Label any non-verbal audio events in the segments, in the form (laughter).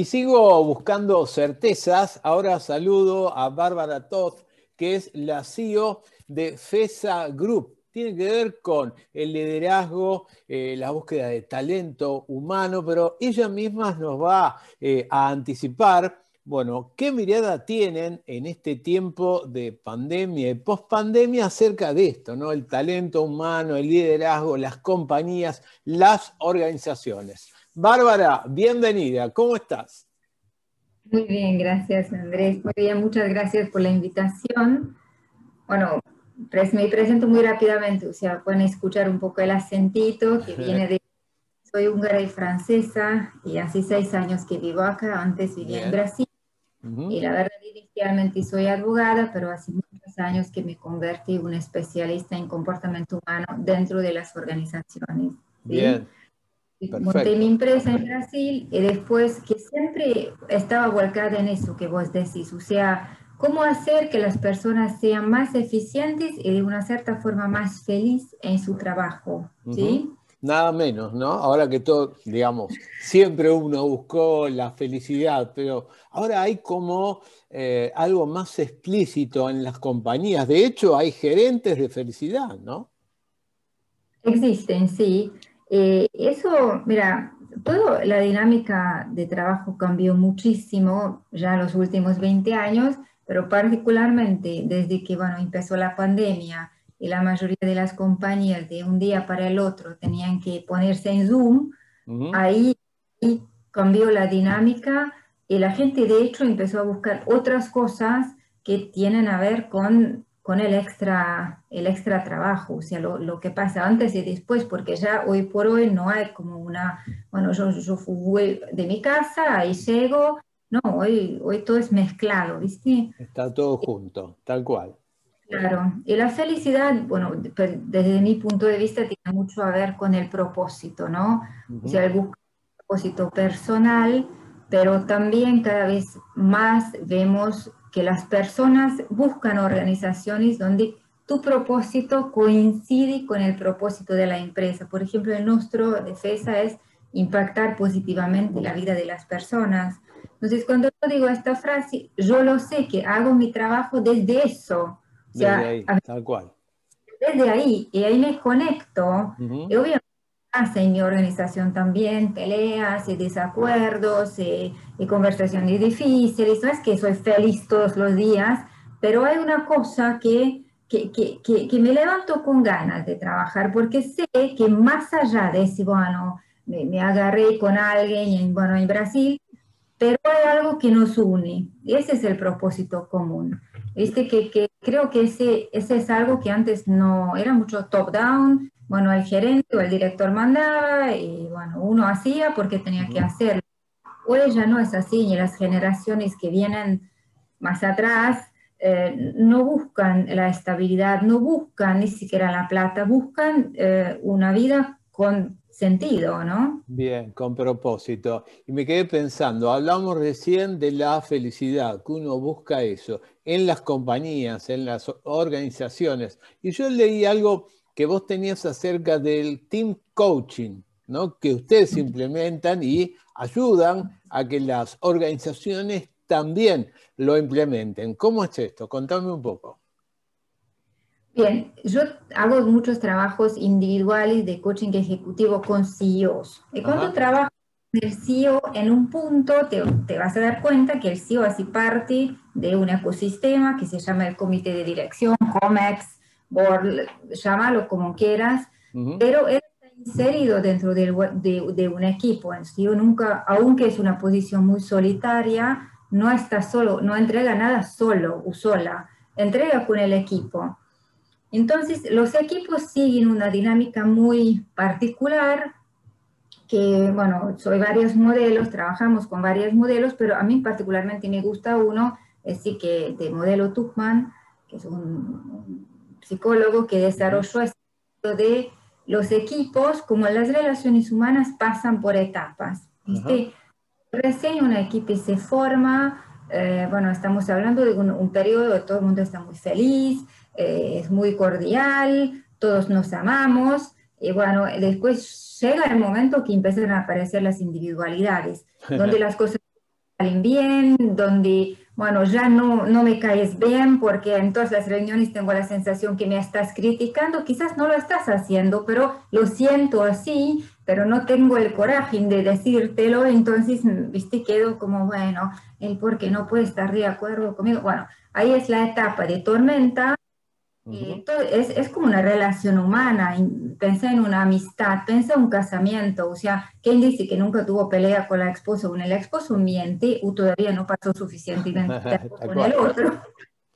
Y sigo buscando certezas. Ahora saludo a Bárbara Toth, que es la CEO de FESA Group. Tiene que ver con el liderazgo, eh, la búsqueda de talento humano, pero ella misma nos va eh, a anticipar, bueno, qué mirada tienen en este tiempo de pandemia y pospandemia acerca de esto, ¿no? El talento humano, el liderazgo, las compañías, las organizaciones. Bárbara, bienvenida, ¿cómo estás? Muy bien, gracias Andrés. Muy bien, muchas gracias por la invitación. Bueno, me presento muy rápidamente, o sea, pueden escuchar un poco el acentito que (laughs) viene de... Soy húngara y francesa y hace seis años que vivo acá, antes vivía en Brasil. Y la verdad, inicialmente soy abogada, pero hace muchos años que me convertí en una especialista en comportamiento humano dentro de las organizaciones. Bien. Monté mi empresa en Brasil y después que siempre estaba volcada en eso que vos decís, o sea, cómo hacer que las personas sean más eficientes y de una cierta forma más feliz en su trabajo, ¿sí? Nada menos, ¿no? Ahora que todo, digamos, siempre uno buscó la felicidad, pero ahora hay como eh, algo más explícito en las compañías. De hecho, hay gerentes de felicidad, ¿no? Existen, sí. Eh, eso, mira, toda la dinámica de trabajo cambió muchísimo ya en los últimos 20 años, pero particularmente desde que bueno, empezó la pandemia y la mayoría de las compañías de un día para el otro tenían que ponerse en Zoom, ahí cambió la dinámica y la gente de hecho empezó a buscar otras cosas que tienen a ver con con el extra, el extra trabajo, o sea, lo, que pasa antes y después, porque ya hoy por hoy no hay como una, bueno, yo, yo fui de mi casa, ahí llego, no, hoy, hoy todo es mezclado, ¿viste? Está todo junto, tal cual. Claro, y la felicidad, bueno, desde mi punto de vista tiene mucho a ver con el propósito, ¿no? O sea, el buscar un propósito personal, pero también cada vez más vemos que las personas buscan organizaciones donde tu propósito coincide con el propósito de la empresa. Por ejemplo, el nuestro defensa es impactar positivamente la vida de las personas. Entonces, cuando yo digo esta frase, yo lo sé que hago mi trabajo desde eso. Desde ahí, tal cual. Desde ahí, y ahí me conecto. Y obviamente en mi organización también peleas y desacuerdos y, conversaciones difíciles. No es que soy feliz todos los días, pero hay una cosa que, que, que, que, me levanto con ganas de trabajar porque sé que más allá de si, bueno, me, me agarré con alguien en, bueno, en Brasil, pero hay algo que nos une. Ese es el propósito común. Viste que, que creo que ese, ese es algo que antes no era mucho top-down, bueno, el gerente o el director mandaba y bueno, uno hacía porque tenía que hacerlo. Hoy ya no es así y las generaciones que vienen más atrás eh, no buscan la estabilidad, no buscan ni siquiera la plata, buscan eh, una vida con sentido, ¿no? Bien, con propósito. Y me quedé pensando, hablamos recién de la felicidad, que uno busca eso en las compañías, en las organizaciones. Y yo leí algo que vos tenías acerca del team coaching, ¿no? que ustedes implementan y ayudan a que las organizaciones también lo implementen. ¿Cómo es esto? Contame un poco. Bien, yo hago muchos trabajos individuales de coaching ejecutivo con CEOs. Y cuando trabajo con el CEO en un punto, te, te, vas a dar cuenta que el CEO hace parte de un ecosistema que se llama el comité de dirección, COMEX, board, llámalo como quieras, pero él está inserido dentro de, de, un equipo en sí, nunca, aunque es una posición muy solitaria, no está solo, no entrega nada solo o sola, entrega con el equipo. Entonces, los equipos siguen una dinámica muy particular, que, bueno, soy varios modelos, trabajamos con varios modelos, pero a mí particularmente me gusta uno, es sí que de modelo Tuchman, que es un psicólogo que desarrolló esto de los equipos, como las relaciones humanas pasan por etapas. Recién una equipo se forma, eh, bueno, estamos hablando de un, periodo donde todo el mundo está muy feliz, eh, es muy cordial, todos nos amamos, y bueno, después llega el momento que empiezan a aparecer las individualidades, donde (laughs) las cosas salen bien, donde, bueno, ya no, no me caes bien porque en todas las reuniones tengo la sensación que me estás criticando, quizás no lo estás haciendo, pero lo siento así, pero no tengo el coraje de decírtelo, entonces, viste, quedo como, bueno, el por qué no puede estar de acuerdo conmigo. Bueno, ahí es la etapa de tormenta es, es, como una relación humana, pensé en una amistad, pensé en un casamiento, o sea, ¿quién dice que nunca tuvo pelea con la esposa? Bueno, el esposo miente o todavía no pasó suficiente (laughs) tiempo con el otro.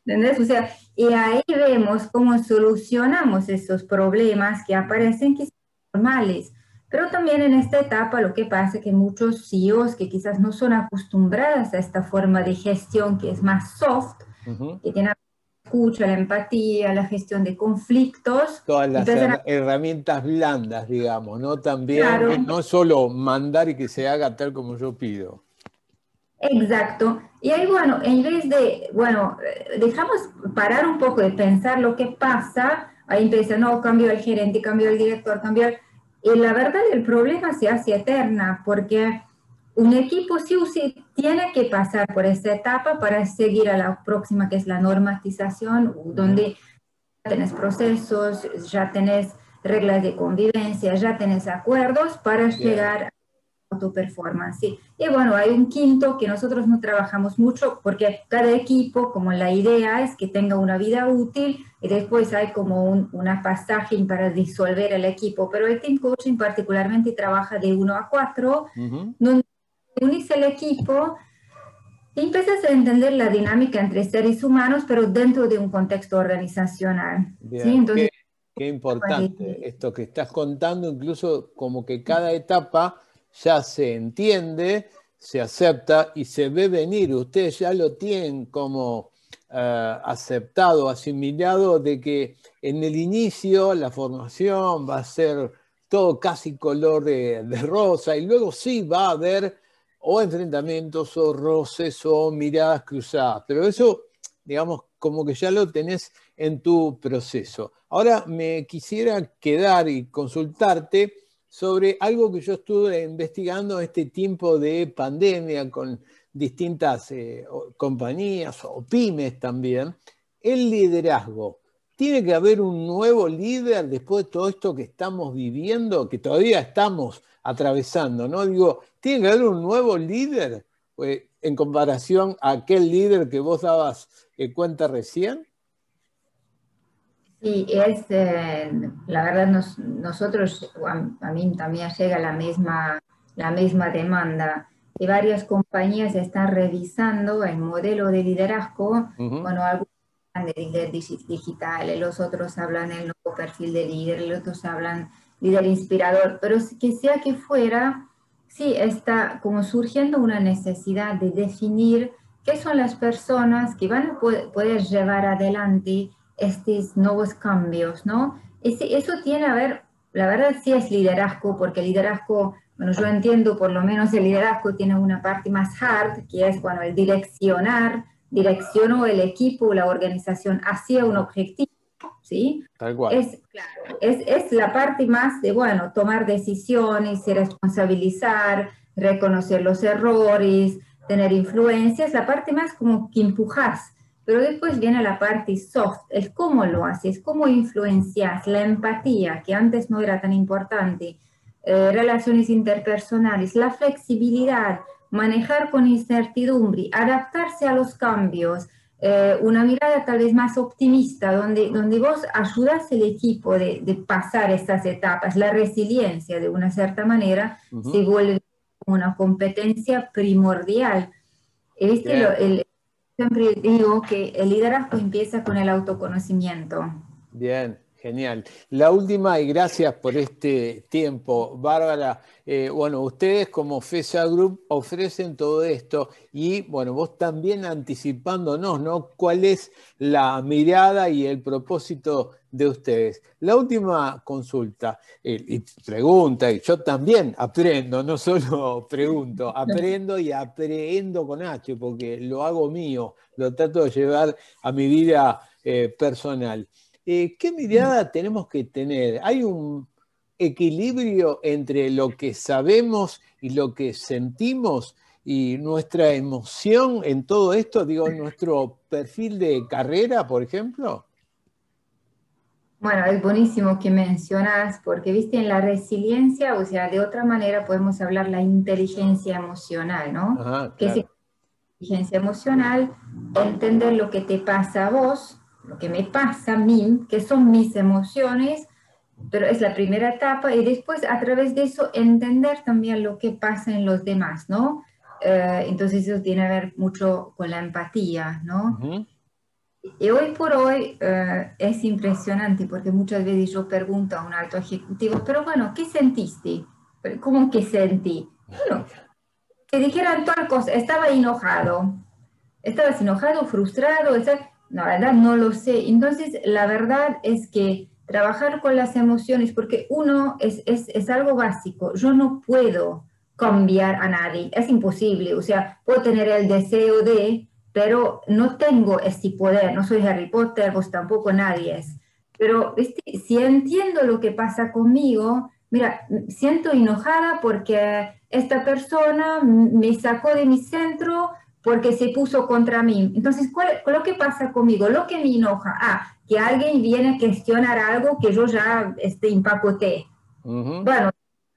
¿Entendés? O sea, y ahí vemos cómo solucionamos esos problemas que aparecen que son normales. Pero también en esta etapa lo que pasa es que muchos CEOs que quizás no son acostumbrados a esta forma de gestión que es más soft, que tiene escucha, la empatía, la gestión de conflictos. Todas las herramientas blandas, digamos, ¿no? También, no solo mandar y que se haga tal como yo pido. Exacto. Y ahí, bueno, en vez de, bueno, dejamos parar un poco de pensar lo que pasa, ahí empieza, no, cambió el gerente, cambió el director, cambió el... Y la verdad el problema se hace eterna, porque un equipo sí o sí tiene que pasar por esta etapa para seguir a la próxima, que es la normatización, donde ya tenés procesos, ya tenés reglas de convivencia, ya tenés acuerdos para llegar a tu performance. Y bueno, hay un quinto que nosotros no trabajamos mucho porque cada equipo, como la idea es que tenga una vida útil y después hay como un, una pasaje para disolver el equipo, pero el team coaching particularmente trabaja de uno a cuatro, donde unís el equipo y empiezas a entender la dinámica entre seres humanos, pero dentro de un contexto organizacional. Entonces, qué, importante esto que estás contando, incluso como que cada etapa ya se entiende, se acepta y se ve venir. Ustedes ya lo tienen como eh, aceptado, asimilado, de que en el inicio la formación va a ser todo casi color de, de rosa y luego sí va a haber o enfrentamientos o roces o miradas cruzadas, pero eso, digamos, como que ya lo tenés en tu proceso. Ahora me quisiera quedar y consultarte sobre algo que yo estuve investigando este tiempo de pandemia con distintas eh, compañías o pymes también, el liderazgo. ¿Tiene que haber un nuevo líder después de todo esto que estamos viviendo, que todavía estamos atravesando, ¿no? Digo, ¿tiene que haber un nuevo líder pues, en comparación a aquel líder que vos dabas eh, cuenta recién? Sí, es, eh, la verdad, nosotros, a, mí también llega la misma, la misma demanda. Y varias compañías están revisando el modelo de liderazgo. Bueno, algunos de líder digital, los otros hablan del nuevo perfil de líder, los otros hablan líder inspirador, pero que sea que fuera, sí está como surgiendo una necesidad de definir qué son las personas que van a poder, llevar adelante estos nuevos cambios, ¿no? eso tiene a ver, la verdad sí es liderazgo, porque el liderazgo, bueno, yo entiendo por lo menos el liderazgo tiene una parte más hard, que es, bueno, el direccionar, direcciono el equipo, la organización hacia un objetivo ¿sí? Es, claro, es, la parte más de, bueno, tomar decisiones, responsabilizar, reconocer los errores, tener influencia, es la parte más como que empujas, pero después viene la parte soft, el cómo lo haces, cómo influencias, la empatía, que antes no era tan importante, eh, relaciones interpersonales, la flexibilidad, manejar con incertidumbre, adaptarse a los cambios, eh, una mirada tal vez más optimista, donde, donde vos ayudas al equipo de, de, pasar estas etapas, la resiliencia de una cierta manera se vuelve una competencia primordial. Este el, siempre digo que el liderazgo empieza con el autoconocimiento. Bien, Genial. La última, y gracias por este tiempo, Bárbara. Eh, bueno, ustedes como FESA Group ofrecen todo esto y, bueno, vos también anticipándonos, ¿no? ¿Cuál es la mirada y el propósito de ustedes? La última consulta y pregunta, y yo también aprendo, no solo (laughs) pregunto, aprendo y aprendo con H, porque lo hago mío, lo trato de llevar a mi vida eh, personal. Eh, ¿qué mirada tenemos que tener? ¿Hay un equilibrio entre lo que sabemos y lo que sentimos? y nuestra emoción en todo esto, digo, nuestro perfil de carrera, por ejemplo? Bueno, es buenísimo que mencionas, porque viste en la resiliencia, o sea, de otra manera podemos hablar la inteligencia emocional, ¿no? Ajá, Que es inteligencia emocional, entender lo que te pasa a vos, lo que me pasa a mí, que son mis emociones, pero es la primera etapa, y después a través de eso entender también lo que pasa en los demás, ¿no? Eh, entonces eso tiene que ver mucho con la empatía, ¿no? Y hoy por hoy eh, es impresionante porque muchas veces yo pregunto a un alto ejecutivo, pero bueno, ¿qué sentiste? ¿Cómo que sentí? Bueno, que dijeran tal cosa, estaba enojado, estabas enojado, frustrado, no, la verdad no lo sé. Entonces, la verdad es que trabajar con las emociones, porque uno es, es, es algo básico, yo no puedo cambiar a nadie, es imposible, o sea, puedo tener el deseo de, pero no tengo este poder, no soy Harry Potter, vos tampoco nadie es. Pero si entiendo lo que pasa conmigo, mira, siento enojada porque esta persona me sacó de mi centro porque se puso contra mí. Entonces, ¿cuál, lo que pasa conmigo? Lo que me enoja, ah, que alguien viene a cuestionar algo que yo ya este, empacoté. Bueno,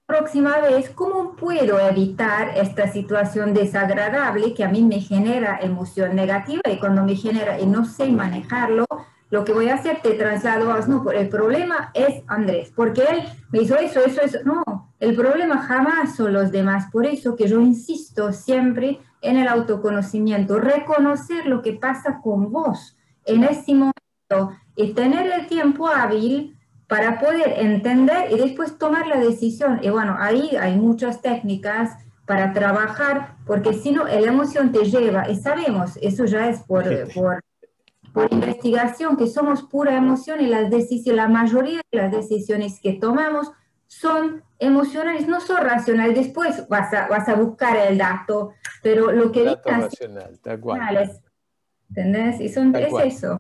próxima vez, ¿cómo puedo evitar esta situación desagradable que a mí me genera emoción negativa y cuando me genera y no sé manejarlo, lo que voy a hacer, te traslado a, no, el problema es Andrés, porque él me hizo eso, eso, eso. No, el problema jamás son los demás. Por eso que yo insisto siempre en el autoconocimiento, reconocer lo que pasa con vos en ese momento y tener el tiempo hábil para poder entender y después tomar la decisión. Y bueno, ahí hay muchas técnicas para trabajar, porque si no, la emoción te lleva, y sabemos, eso ya es por, por, por investigación, que somos pura emoción y las decisiones, la mayoría de las decisiones que tomamos son emocionales, no son racionales. Después vas a, vas a buscar el dato, pero lo que... Dato racional, tal cual. ¿Entendés? Y son, es eso.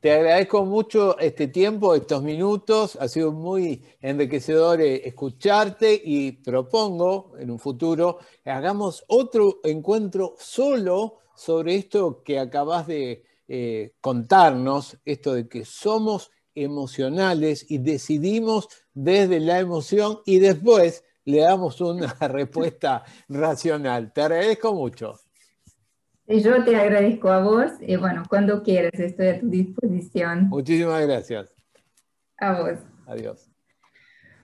Te agradezco mucho este tiempo, estos minutos. Ha sido muy enriquecedor eh, escucharte y propongo en un futuro que hagamos otro encuentro solo sobre esto que acabas de eh, contarnos, esto de que somos emocionales y decidimos desde la emoción y después le damos una (laughs) respuesta racional. Te agradezco mucho. Yo te agradezco a vos y bueno, cuando quieras estoy a tu disposición. Muchísimas gracias. A vos. Adiós.